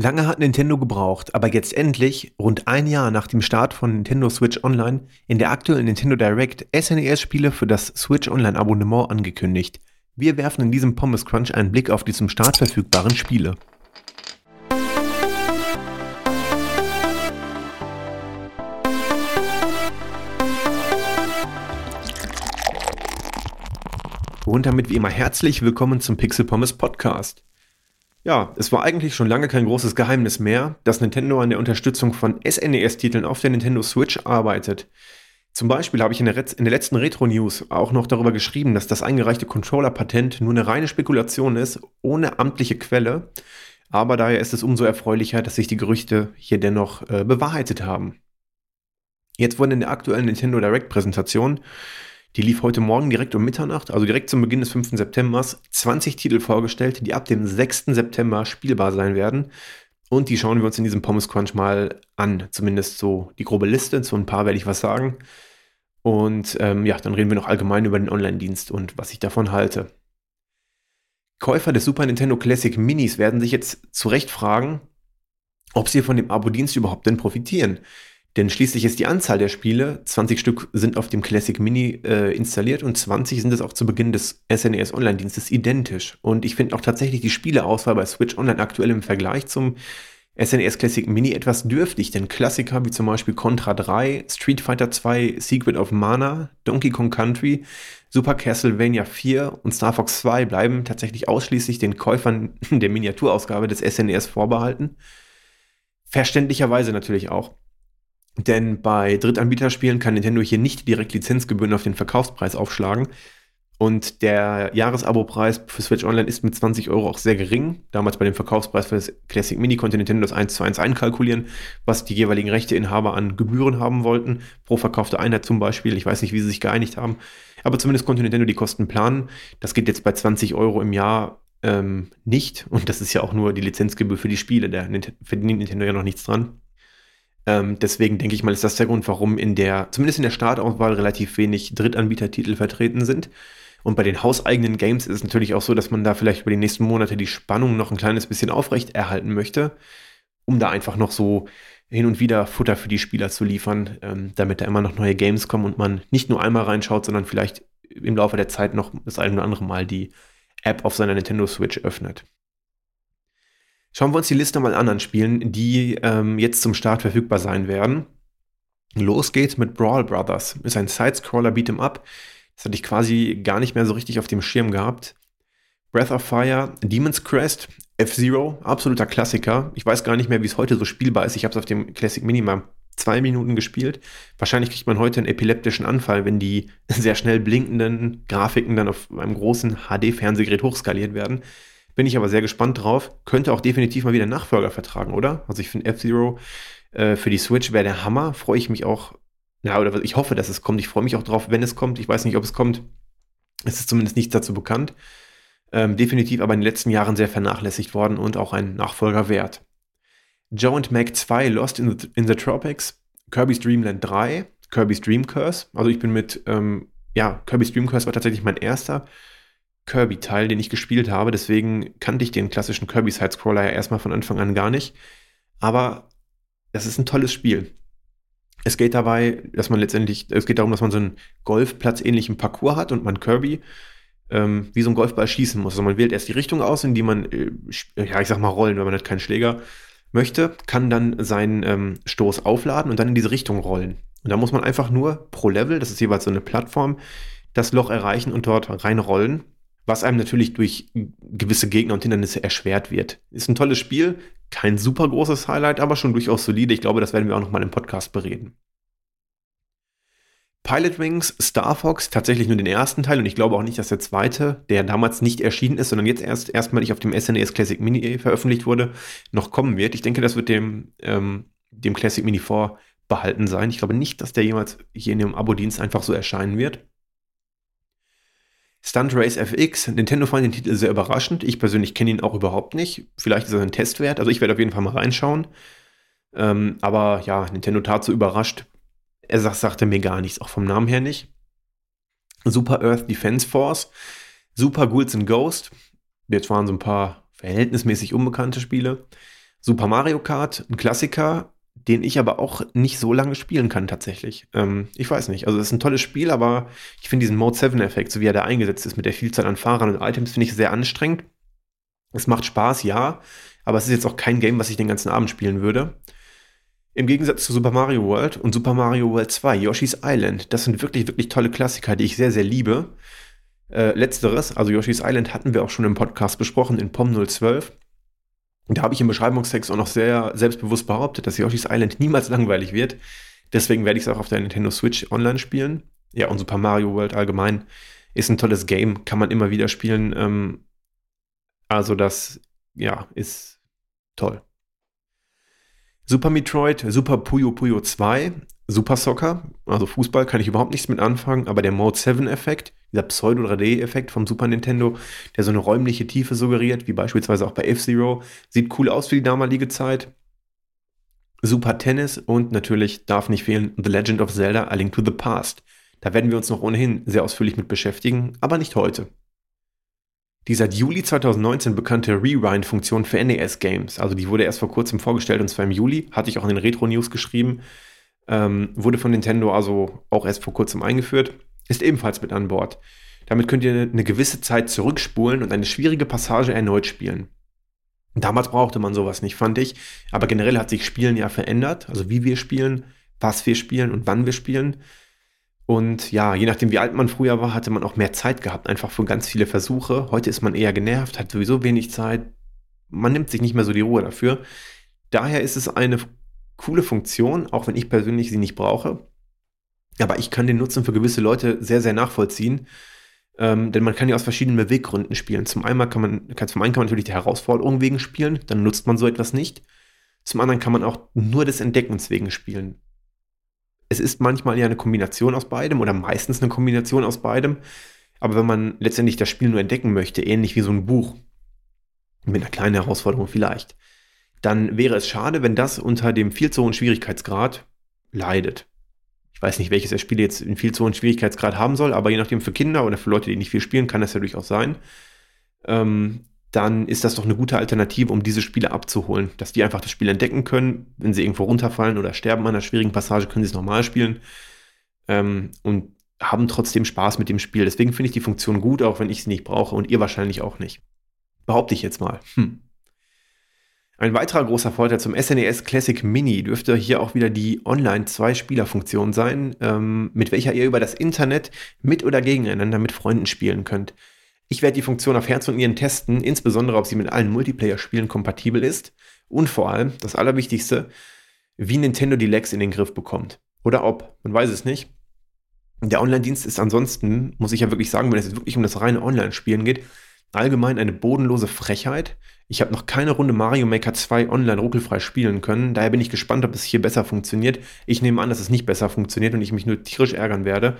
Lange hat Nintendo gebraucht, aber jetzt endlich, rund ein Jahr nach dem Start von Nintendo Switch Online, in der aktuellen Nintendo Direct SNES-Spiele für das Switch Online-Abonnement angekündigt. Wir werfen in diesem Pommes Crunch einen Blick auf die zum Start verfügbaren Spiele. Und damit wie immer herzlich willkommen zum Pixel Pommes Podcast. Ja, es war eigentlich schon lange kein großes Geheimnis mehr, dass Nintendo an der Unterstützung von SNES-Titeln auf der Nintendo Switch arbeitet. Zum Beispiel habe ich in der, in der letzten Retro-News auch noch darüber geschrieben, dass das eingereichte Controller-Patent nur eine reine Spekulation ist, ohne amtliche Quelle. Aber daher ist es umso erfreulicher, dass sich die Gerüchte hier dennoch äh, bewahrheitet haben. Jetzt wurden in der aktuellen Nintendo Direct-Präsentation die lief heute Morgen direkt um Mitternacht, also direkt zum Beginn des 5. September, 20 Titel vorgestellt, die ab dem 6. September spielbar sein werden. Und die schauen wir uns in diesem Pommes Crunch mal an. Zumindest so die grobe Liste. Zu ein paar werde ich was sagen. Und ähm, ja, dann reden wir noch allgemein über den Online-Dienst und was ich davon halte. Käufer des Super Nintendo Classic Minis werden sich jetzt zu Recht fragen, ob sie von dem Abo-Dienst überhaupt denn profitieren. Denn schließlich ist die Anzahl der Spiele, 20 Stück sind auf dem Classic Mini äh, installiert und 20 sind es auch zu Beginn des SNES e Online-Dienstes identisch. Und ich finde auch tatsächlich die Spieleauswahl bei Switch Online aktuell im Vergleich zum SNES e Classic Mini etwas dürftig, denn Klassiker wie zum Beispiel Contra 3, Street Fighter 2, Secret of Mana, Donkey Kong Country, Super Castlevania 4 und Star Fox 2 bleiben tatsächlich ausschließlich den Käufern der Miniaturausgabe des SNES e vorbehalten. Verständlicherweise natürlich auch. Denn bei Drittanbieterspielen kann Nintendo hier nicht direkt Lizenzgebühren auf den Verkaufspreis aufschlagen. Und der Jahresabopreis für Switch Online ist mit 20 Euro auch sehr gering. Damals bei dem Verkaufspreis für das Classic Mini konnte Nintendo das 1 zu 1 einkalkulieren, was die jeweiligen Rechteinhaber an Gebühren haben wollten. Pro verkaufte Einheit zum Beispiel. Ich weiß nicht, wie sie sich geeinigt haben. Aber zumindest konnte Nintendo die Kosten planen. Das geht jetzt bei 20 Euro im Jahr ähm, nicht. Und das ist ja auch nur die Lizenzgebühr für die Spiele. Da verdient Nintendo ja noch nichts dran. Ähm, deswegen denke ich mal, ist das der Grund, warum in der, zumindest in der Startauswahl, relativ wenig Drittanbietertitel vertreten sind. Und bei den hauseigenen Games ist es natürlich auch so, dass man da vielleicht über die nächsten Monate die Spannung noch ein kleines bisschen aufrecht erhalten möchte, um da einfach noch so hin und wieder Futter für die Spieler zu liefern, ähm, damit da immer noch neue Games kommen und man nicht nur einmal reinschaut, sondern vielleicht im Laufe der Zeit noch das ein oder andere Mal die App auf seiner Nintendo Switch öffnet. Schauen wir uns die Liste mal an an Spielen, die ähm, jetzt zum Start verfügbar sein werden. Los geht's mit Brawl Brothers. Ist ein Sidescroller Beat'em Up. Das hatte ich quasi gar nicht mehr so richtig auf dem Schirm gehabt. Breath of Fire, Demon's Crest, F-Zero, absoluter Klassiker. Ich weiß gar nicht mehr, wie es heute so spielbar ist. Ich habe es auf dem Classic Mini mal zwei Minuten gespielt. Wahrscheinlich kriegt man heute einen epileptischen Anfall, wenn die sehr schnell blinkenden Grafiken dann auf einem großen HD-Fernsehgerät hochskaliert werden. Bin ich aber sehr gespannt drauf. Könnte auch definitiv mal wieder Nachfolger vertragen, oder? Also ich finde F-Zero äh, für die Switch wäre der Hammer. Freue ich mich auch. Ja, oder ich hoffe, dass es kommt. Ich freue mich auch drauf, wenn es kommt. Ich weiß nicht, ob es kommt. Es ist zumindest nichts dazu bekannt. Ähm, definitiv aber in den letzten Jahren sehr vernachlässigt worden und auch ein Nachfolger wert. Joe and Mac 2 Lost in the, in the Tropics, Kirby's Dream Land 3, Kirby's Dream Curse. Also ich bin mit, ähm, ja, Kirby's Dream Curse war tatsächlich mein erster Kirby-Teil, den ich gespielt habe. Deswegen kannte ich den klassischen Kirby-Sidescroller ja erstmal von Anfang an gar nicht. Aber das ist ein tolles Spiel. Es geht dabei, dass man letztendlich, es geht darum, dass man so einen Golfplatz-ähnlichen Parcours hat und man Kirby ähm, wie so ein Golfball schießen muss. Also man wählt erst die Richtung aus, in die man, äh, ja, ich sag mal rollen, wenn man halt keinen Schläger möchte, kann dann seinen ähm, Stoß aufladen und dann in diese Richtung rollen. Und da muss man einfach nur pro Level, das ist jeweils so eine Plattform, das Loch erreichen und dort reinrollen was einem natürlich durch gewisse Gegner und Hindernisse erschwert wird. Ist ein tolles Spiel, kein super großes Highlight, aber schon durchaus solide. Ich glaube, das werden wir auch noch mal im Podcast bereden. Pilot Wings, Star Fox, tatsächlich nur den ersten Teil und ich glaube auch nicht, dass der zweite, der damals nicht erschienen ist, sondern jetzt erst erstmalig auf dem SNES e Classic Mini veröffentlicht wurde, noch kommen wird. Ich denke, das wird dem, ähm, dem Classic Mini vorbehalten sein. Ich glaube nicht, dass der jemals hier in dem Abo-Dienst einfach so erscheinen wird. Stunt Race FX, Nintendo fand den Titel sehr überraschend. Ich persönlich kenne ihn auch überhaupt nicht. Vielleicht ist er ein Testwert. Also ich werde auf jeden Fall mal reinschauen. Ähm, aber ja, Nintendo tat so überrascht. Er sagt, sagte mir gar nichts, auch vom Namen her nicht. Super Earth Defense Force, Super Ghouls and Ghost. Jetzt waren so ein paar verhältnismäßig unbekannte Spiele. Super Mario Kart, ein Klassiker, den ich aber auch nicht so lange spielen kann tatsächlich. Ähm, ich weiß nicht. Also es ist ein tolles Spiel, aber ich finde diesen Mode 7-Effekt, so wie er da eingesetzt ist mit der Vielzahl an Fahrern und Items, finde ich sehr anstrengend. Es macht Spaß, ja, aber es ist jetzt auch kein Game, was ich den ganzen Abend spielen würde. Im Gegensatz zu Super Mario World und Super Mario World 2, Yoshi's Island, das sind wirklich, wirklich tolle Klassiker, die ich sehr, sehr liebe. Äh, letzteres, also Yoshi's Island, hatten wir auch schon im Podcast besprochen, in POM 012. Und da habe ich im Beschreibungstext auch noch sehr selbstbewusst behauptet, dass Yoshi's Island niemals langweilig wird. Deswegen werde ich es auch auf der Nintendo Switch online spielen. Ja, und Super Mario World allgemein ist ein tolles Game, kann man immer wieder spielen. Ähm, also das, ja, ist toll. Super Metroid, Super Puyo Puyo 2, Super Soccer, also Fußball kann ich überhaupt nichts mit anfangen, aber der Mode 7-Effekt, dieser Pseudo-3D-Effekt vom Super Nintendo, der so eine räumliche Tiefe suggeriert, wie beispielsweise auch bei F-Zero, sieht cool aus für die damalige Zeit. Super Tennis und natürlich darf nicht fehlen The Legend of Zelda A Link to the Past. Da werden wir uns noch ohnehin sehr ausführlich mit beschäftigen, aber nicht heute. Die seit Juli 2019 bekannte Rewind-Funktion für NES-Games, also die wurde erst vor kurzem vorgestellt und zwar im Juli, hatte ich auch in den Retro-News geschrieben, ähm, wurde von Nintendo also auch erst vor kurzem eingeführt, ist ebenfalls mit an Bord. Damit könnt ihr eine gewisse Zeit zurückspulen und eine schwierige Passage erneut spielen. Damals brauchte man sowas nicht, fand ich. Aber generell hat sich Spielen ja verändert. Also wie wir spielen, was wir spielen und wann wir spielen. Und ja, je nachdem, wie alt man früher war, hatte man auch mehr Zeit gehabt, einfach für ganz viele Versuche. Heute ist man eher genervt, hat sowieso wenig Zeit. Man nimmt sich nicht mehr so die Ruhe dafür. Daher ist es eine coole Funktion, auch wenn ich persönlich sie nicht brauche. Aber ich kann den Nutzen für gewisse Leute sehr, sehr nachvollziehen. Ähm, denn man kann ja aus verschiedenen Beweggründen spielen. Zum einen kann man, kann, zum einen kann man natürlich die Herausforderung wegen spielen, dann nutzt man so etwas nicht. Zum anderen kann man auch nur des Entdeckens wegen spielen. Es ist manchmal ja eine Kombination aus beidem oder meistens eine Kombination aus beidem. Aber wenn man letztendlich das Spiel nur entdecken möchte, ähnlich wie so ein Buch, mit einer kleinen Herausforderung vielleicht, dann wäre es schade, wenn das unter dem viel zu hohen Schwierigkeitsgrad leidet. Ich weiß nicht, welches der Spiele jetzt einen viel zu hohen Schwierigkeitsgrad haben soll, aber je nachdem für Kinder oder für Leute, die nicht viel spielen, kann das ja durchaus sein. Ähm, dann ist das doch eine gute Alternative, um diese Spiele abzuholen. Dass die einfach das Spiel entdecken können. Wenn sie irgendwo runterfallen oder sterben an einer schwierigen Passage, können sie es nochmal spielen. Ähm, und haben trotzdem Spaß mit dem Spiel. Deswegen finde ich die Funktion gut, auch wenn ich sie nicht brauche und ihr wahrscheinlich auch nicht. Behaupte ich jetzt mal. Hm. Ein weiterer großer Vorteil zum SNES e Classic Mini dürfte hier auch wieder die Online-Zwei-Spieler-Funktion sein, ähm, mit welcher ihr über das Internet mit oder gegeneinander mit Freunden spielen könnt. Ich werde die Funktion auf Herz und Nieren testen, insbesondere ob sie mit allen Multiplayer-Spielen kompatibel ist und vor allem, das Allerwichtigste, wie Nintendo die Lags in den Griff bekommt. Oder ob, man weiß es nicht. Der Online-Dienst ist ansonsten, muss ich ja wirklich sagen, wenn es wirklich um das reine Online-Spielen geht, allgemein eine bodenlose Frechheit. Ich habe noch keine Runde Mario Maker 2 online ruckelfrei spielen können. Daher bin ich gespannt, ob es hier besser funktioniert. Ich nehme an, dass es nicht besser funktioniert und ich mich nur tierisch ärgern werde.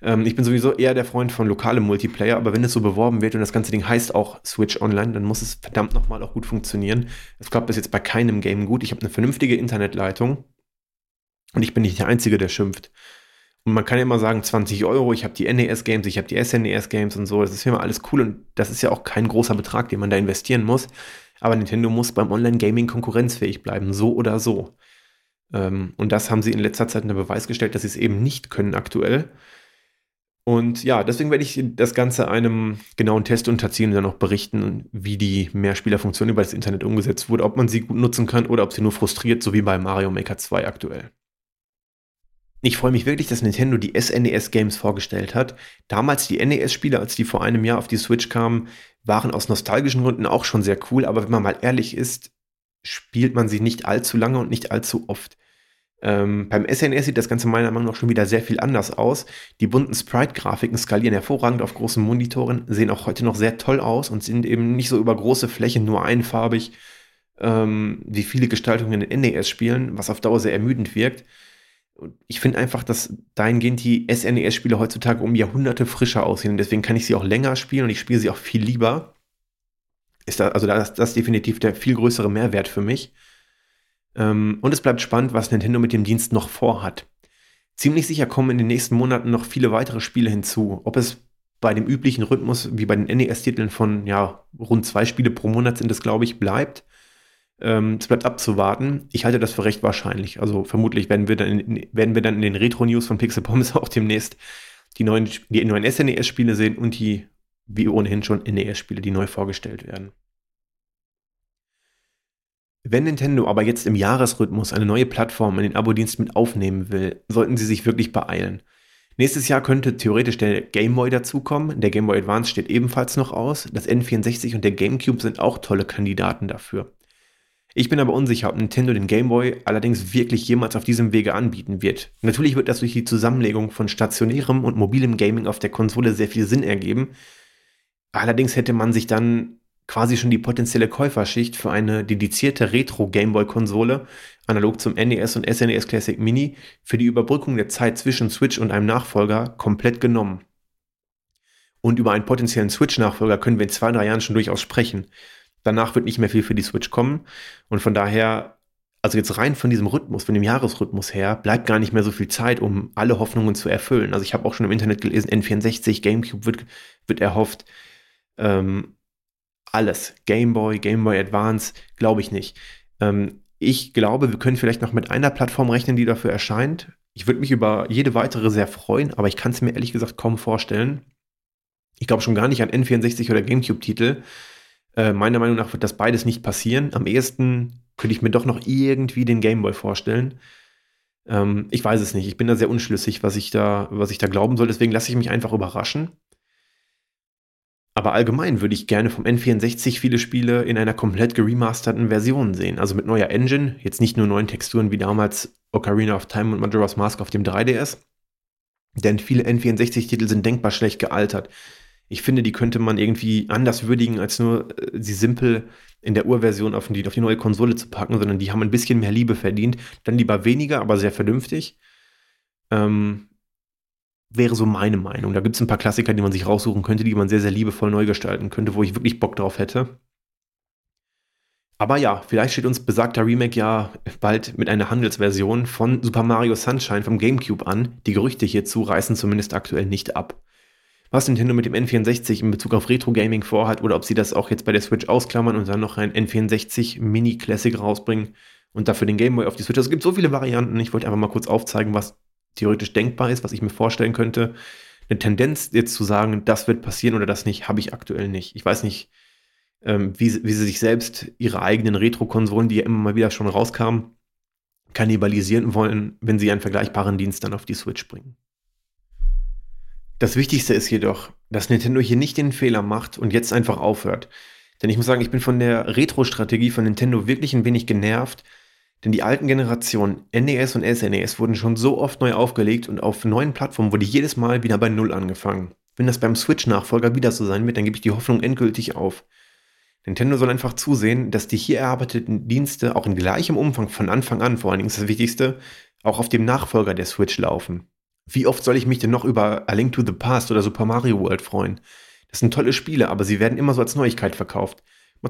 Ähm, ich bin sowieso eher der Freund von lokalem Multiplayer, aber wenn es so beworben wird und das ganze Ding heißt auch Switch Online, dann muss es verdammt nochmal auch gut funktionieren. Es klappt bis jetzt bei keinem Game gut. Ich habe eine vernünftige Internetleitung und ich bin nicht der Einzige, der schimpft. Und man kann ja immer sagen, 20 Euro, ich habe die NES-Games, ich habe die SNES-Games und so. Das ist ja immer alles cool und das ist ja auch kein großer Betrag, den man da investieren muss. Aber Nintendo muss beim Online-Gaming konkurrenzfähig bleiben, so oder so. Ähm, und das haben sie in letzter Zeit unter Beweis gestellt, dass sie es eben nicht können aktuell. Und ja, deswegen werde ich das Ganze einem genauen Test unterziehen und dann noch berichten, wie die Mehrspielerfunktion über das Internet umgesetzt wurde, ob man sie gut nutzen kann oder ob sie nur frustriert, so wie bei Mario Maker 2 aktuell. Ich freue mich wirklich, dass Nintendo die SNES-Games vorgestellt hat. Damals die NES-Spiele, als die vor einem Jahr auf die Switch kamen, waren aus nostalgischen Gründen auch schon sehr cool, aber wenn man mal ehrlich ist, spielt man sie nicht allzu lange und nicht allzu oft. Ähm, beim SNES sieht das Ganze meiner Meinung nach schon wieder sehr viel anders aus. Die bunten Sprite-Grafiken skalieren hervorragend auf großen Monitoren, sehen auch heute noch sehr toll aus und sind eben nicht so über große Flächen nur einfarbig, ähm, wie viele Gestaltungen in NES-Spielen, was auf Dauer sehr ermüdend wirkt ich finde einfach, dass dahingehend die SNES-Spiele heutzutage um Jahrhunderte frischer aussehen. Und deswegen kann ich sie auch länger spielen und ich spiele sie auch viel lieber. Ist da, also das, das ist definitiv der viel größere Mehrwert für mich. Ähm, und es bleibt spannend, was Nintendo mit dem Dienst noch vorhat. Ziemlich sicher kommen in den nächsten Monaten noch viele weitere Spiele hinzu. Ob es bei dem üblichen Rhythmus wie bei den NES-Titeln von ja, rund zwei Spiele pro Monat sind es, glaube ich, bleibt Ähm, es bleibt abzuwarten. Ich halte das für recht wahrscheinlich. Also vermutlich werden wir dann in, werden wir dann in den Retro-News von Pixel Pommes auch demnächst die neuen, die neuen SNES-Spiele sehen und die, wie ohnehin schon, NES-Spiele, die neu vorgestellt werden. Wenn Nintendo aber jetzt im Jahresrhythmus eine neue Plattform in den Abo-Dienst mit aufnehmen will, sollten sie sich wirklich beeilen. Nächstes Jahr könnte theoretisch der Game Boy dazukommen. Der Game Boy Advance steht ebenfalls noch aus. Das N64 und der GameCube sind auch tolle Kandidaten dafür. Ich bin aber unsicher, ob Nintendo den Game Boy allerdings wirklich jemals auf diesem Wege anbieten wird. Natürlich wird das durch die Zusammenlegung von stationärem und mobilem Gaming auf der Konsole sehr viel Sinn ergeben. Allerdings hätte man sich dann quasi schon die potenzielle Käuferschicht für eine dedizierte Retro-Gameboy-Konsole, analog zum NES und SNES e Classic Mini, für die Überbrückung der Zeit zwischen Switch und einem Nachfolger komplett genommen. Und über einen potenziellen Switch-Nachfolger können wir in zwei, drei Jahren schon durchaus sprechen. Danach wird nicht mehr viel für die Switch kommen. Und von daher, also jetzt rein von diesem Rhythmus, von dem Jahresrhythmus her, bleibt gar nicht mehr so viel Zeit, um alle Hoffnungen zu erfüllen. Also ich habe auch schon im Internet gelesen, N64, GameCube wird, wird erhofft. Ähm, alles. Game Boy, Game Boy Advance, glaube ich nicht. Ähm, ich glaube, wir können vielleicht noch mit einer Plattform rechnen, die dafür erscheint. Ich würde mich über jede weitere sehr freuen, aber ich kann es mir ehrlich gesagt kaum vorstellen. Ich glaube schon gar nicht an N64 oder GameCube-Titel. Äh, meiner Meinung nach wird das beides nicht passieren. Am ehesten könnte ich mir doch noch irgendwie den Game Boy vorstellen. Ähm, ich weiß es nicht. Ich bin da sehr unschlüssig, was ich da, was ich da glauben soll. Deswegen lasse ich mich einfach überraschen. Aber allgemein würde ich gerne vom N64 viele Spiele in einer komplett geremasterten Version sehen. Also mit neuer Engine, jetzt nicht nur neuen Texturen wie damals Ocarina of Time und Majora's Mask auf dem 3DS. Denn viele N64-Titel sind denkbar schlecht gealtert. Ich finde, die könnte man irgendwie anders würdigen, als nur äh, sie simpel in der Urversion auf die, auf die neue Konsole zu packen, sondern die haben ein bisschen mehr Liebe verdient. Dann lieber weniger, aber sehr vernünftig. Ähm, wäre so meine Meinung. Da gibt es ein paar Klassiker, die man sich raussuchen könnte, die man sehr, sehr liebevoll neu gestalten könnte, wo ich wirklich Bock drauf hätte. Aber ja, vielleicht steht uns besagter Remake ja bald mit einer Handelsversion von Super Mario Sunshine vom GameCube an. Die Gerüchte hierzu reißen zumindest aktuell nicht ab. Was Nintendo mit dem N64 in Bezug auf Retro-Gaming vorhat oder ob sie das auch jetzt bei der Switch ausklammern und dann noch ein N64 Mini Classic rausbringen und dafür den Game Boy auf die Switch. Also es gibt so viele Varianten. Ich wollte einfach mal kurz aufzeigen, was theoretisch denkbar ist, was ich mir vorstellen könnte. Eine Tendenz jetzt zu sagen, das wird passieren oder das nicht, habe ich aktuell nicht. Ich weiß nicht, ähm, wie, wie sie sich selbst ihre eigenen Retro-Konsolen, die ja immer mal wieder schon rauskamen, kannibalisieren wollen, wenn sie einen vergleichbaren Dienst dann auf die Switch bringen. Das Wichtigste ist jedoch, dass Nintendo hier nicht den Fehler macht und jetzt einfach aufhört. Denn ich muss sagen, ich bin von der Retro-Strategie von Nintendo wirklich ein wenig genervt, denn die alten Generationen NES und SNES wurden schon so oft neu aufgelegt und auf neuen Plattformen wurde jedes Mal wieder bei Null angefangen. Wenn das beim Switch-Nachfolger wieder so sein wird, dann gebe ich die Hoffnung endgültig auf. Nintendo soll einfach zusehen, dass die hier erarbeiteten Dienste auch in gleichem Umfang von Anfang an, vor allen Dingen ist das Wichtigste, auch auf dem Nachfolger der Switch laufen. Wie oft soll ich mich denn noch über A Link to the Past oder Super Mario World freuen? Das sind tolle Spiele, aber sie werden immer so als Neuigkeit verkauft.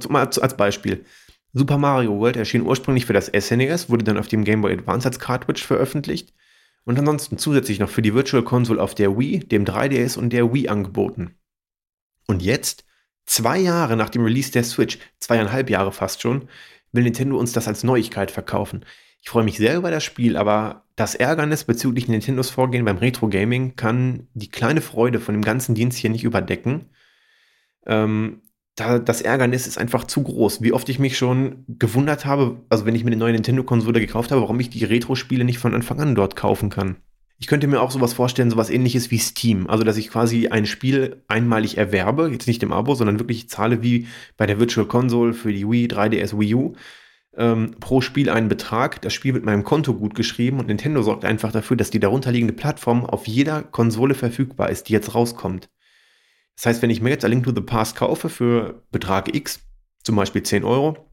Mal als Beispiel. Super Mario World erschien ursprünglich für das SNES, wurde dann auf dem Game Boy Advance als Cartridge veröffentlicht und ansonsten zusätzlich noch für die Virtual Console auf der Wii, dem 3DS und der Wii angeboten. Und jetzt, zwei Jahre nach dem Release der Switch, zweieinhalb Jahre fast schon, will Nintendo uns das als Neuigkeit verkaufen. Ich freue mich sehr über das Spiel, aber das Ärgernis bezüglich Nintendos Vorgehen beim Retro Gaming kann die kleine Freude von dem ganzen Dienst hier nicht überdecken. Ähm, da, das Ärgernis ist einfach zu groß. Wie oft ich mich schon gewundert habe, also wenn ich mir eine neue Nintendo-Konsole gekauft habe, warum ich die Retro-Spiele nicht von Anfang an dort kaufen kann. Ich könnte mir auch sowas vorstellen, sowas ähnliches wie Steam. Also, dass ich quasi ein Spiel einmalig erwerbe, jetzt nicht im Abo, sondern wirklich zahle wie bei der Virtual Console für die Wii, 3DS, Wii U, ähm, pro Spiel einen Betrag. Das Spiel wird meinem Konto gut geschrieben und Nintendo sorgt einfach dafür, dass die darunterliegende Plattform auf jeder Konsole verfügbar ist, die jetzt rauskommt. Das heißt, wenn ich mir jetzt A Link to the Past kaufe für Betrag X, zum Beispiel 10 Euro,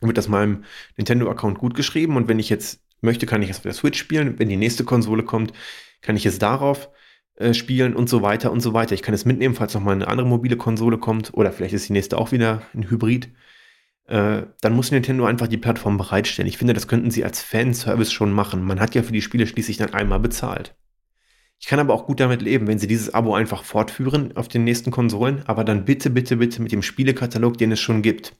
wird das meinem Nintendo-Account gut geschrieben und wenn ich jetzt möchte, kann ich es auf der Switch spielen. Wenn die nächste Konsole kommt, kann ich es darauf äh, spielen und so weiter und so weiter. Ich kann es mitnehmen, falls noch mal eine andere mobile Konsole kommt oder vielleicht ist die nächste auch wieder ein Hybrid. Äh, dann muss Nintendo einfach die Plattform bereitstellen. Ich finde, das könnten sie als Fanservice schon machen. Man hat ja für die Spiele schließlich dann einmal bezahlt. Ich kann aber auch gut damit leben, wenn sie dieses Abo einfach fortführen auf den nächsten Konsolen, aber dann bitte, bitte, bitte mit dem Spielekatalog, den es schon gibt.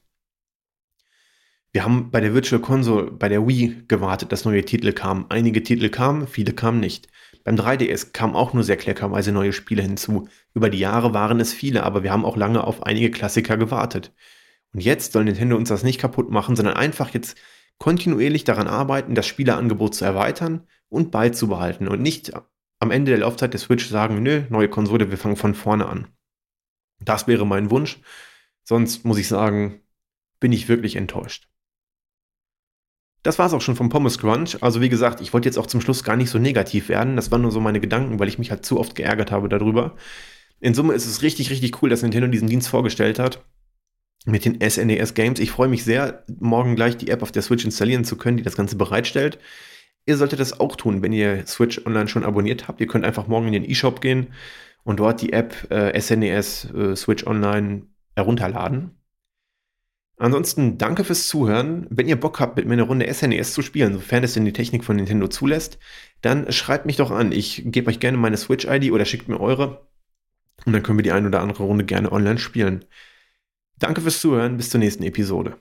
Wir haben bei der Virtual Console, bei der Wii gewartet, dass neue Titel kamen. Einige Titel kamen, viele kamen nicht. Beim 3DS kamen auch nur sehr kleckerweise neue Spiele hinzu. Über die Jahre waren es viele, aber wir haben auch lange auf einige Klassiker gewartet. Und jetzt soll Nintendo uns das nicht kaputt machen, sondern einfach jetzt kontinuierlich daran arbeiten, das Spieleangebot zu erweitern und beizubehalten und nicht am Ende der Laufzeit der Switch sagen, nö, neue Konsole, wir fangen von vorne an. Das wäre mein Wunsch. Sonst muss ich sagen, bin ich wirklich enttäuscht. Das war es auch schon vom Pommes Crunch. Also wie gesagt, ich wollte jetzt auch zum Schluss gar nicht so negativ werden. Das waren nur so meine Gedanken, weil ich mich halt zu oft geärgert habe darüber. In Summe ist es richtig, richtig cool, dass Nintendo diesen Dienst vorgestellt hat. Mit den SNES Games. Ich freue mich sehr, morgen gleich die App auf der Switch installieren zu können, die das Ganze bereitstellt. Ihr solltet das auch tun, wenn ihr Switch Online schon abonniert habt. Ihr könnt einfach morgen in den eShop gehen und dort die App äh, SNES äh, Switch Online herunterladen. Ansonsten danke fürs Zuhören. Wenn ihr Bock habt, mit mir eine Runde SNES e zu spielen, sofern es denn die Technik von Nintendo zulässt, dann schreibt mich doch an. Ich gebe euch gerne meine Switch-ID oder schickt mir eure. Und dann können wir die ein oder andere Runde gerne online spielen. Danke fürs Zuhören. Bis zur nächsten Episode.